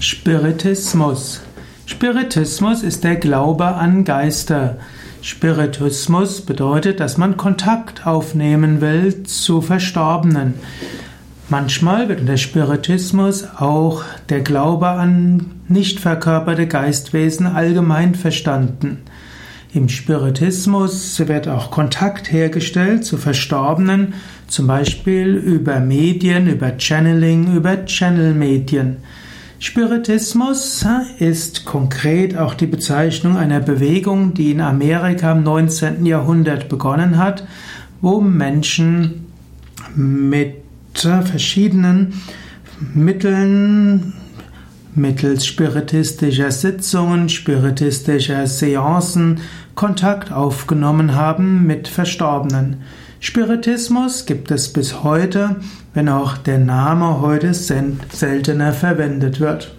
Spiritismus. Spiritismus ist der Glaube an Geister. Spiritismus bedeutet, dass man Kontakt aufnehmen will zu Verstorbenen. Manchmal wird unter Spiritismus auch der Glaube an nicht verkörperte Geistwesen allgemein verstanden. Im Spiritismus wird auch Kontakt hergestellt zu Verstorbenen, zum Beispiel über Medien, über Channeling, über Channel-Medien. Spiritismus ist konkret auch die Bezeichnung einer Bewegung, die in Amerika im 19. Jahrhundert begonnen hat, wo Menschen mit verschiedenen Mitteln, mittels spiritistischer Sitzungen, spiritistischer Seancen Kontakt aufgenommen haben mit Verstorbenen. Spiritismus gibt es bis heute, wenn auch der Name heute seltener verwendet wird.